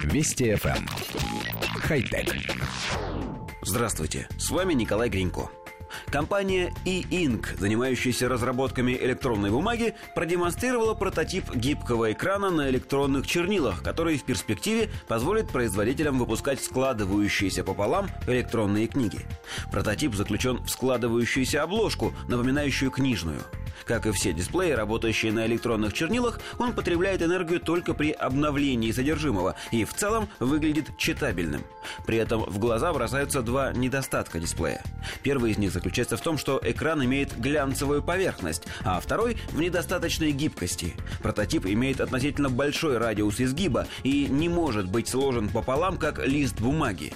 Вести FM. Эм. Хай-тек. Здравствуйте, с вами Николай Гринько. Компания e-ink, занимающаяся разработками электронной бумаги, продемонстрировала прототип гибкого экрана на электронных чернилах, который в перспективе позволит производителям выпускать складывающиеся пополам электронные книги. Прототип заключен в складывающуюся обложку, напоминающую книжную – как и все дисплеи, работающие на электронных чернилах, он потребляет энергию только при обновлении содержимого и в целом выглядит читабельным. При этом в глаза бросаются два недостатка дисплея. Первый из них заключается в том, что экран имеет глянцевую поверхность, а второй – в недостаточной гибкости. Прототип имеет относительно большой радиус изгиба и не может быть сложен пополам, как лист бумаги.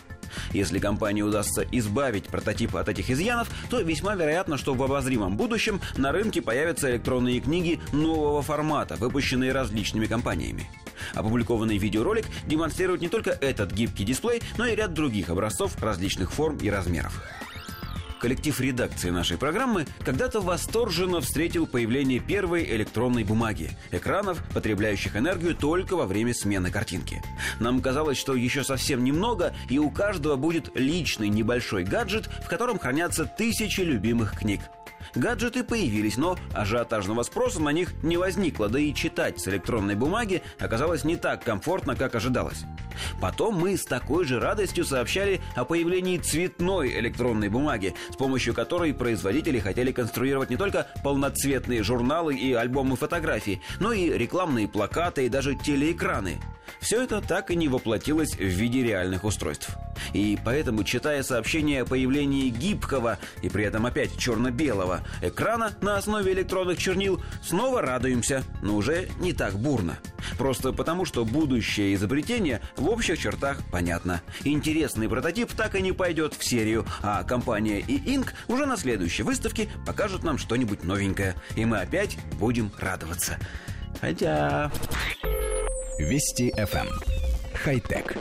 Если компании удастся избавить прототип от этих изъянов, то весьма вероятно, что в обозримом будущем на рынке появятся электронные книги нового формата, выпущенные различными компаниями. Опубликованный видеоролик демонстрирует не только этот гибкий дисплей, но и ряд других образцов различных форм и размеров. Коллектив редакции нашей программы когда-то восторженно встретил появление первой электронной бумаги, экранов, потребляющих энергию только во время смены картинки. Нам казалось, что еще совсем немного, и у каждого будет личный небольшой гаджет, в котором хранятся тысячи любимых книг. Гаджеты появились, но ажиотажного спроса на них не возникло, да и читать с электронной бумаги оказалось не так комфортно, как ожидалось. Потом мы с такой же радостью сообщали о появлении цветной электронной бумаги, с помощью которой производители хотели конструировать не только полноцветные журналы и альбомы фотографий, но и рекламные плакаты и даже телеэкраны. Все это так и не воплотилось в виде реальных устройств. И поэтому, читая сообщение о появлении гибкого и при этом опять черно-белого экрана на основе электронных чернил, снова радуемся, но уже не так бурно. Просто потому, что будущее изобретение в общих чертах понятно. Интересный прототип так и не пойдет в серию, а компания и Inc. уже на следующей выставке покажут нам что-нибудь новенькое. И мы опять будем радоваться. Хотя... Вести FM. Эм. Хай-тек.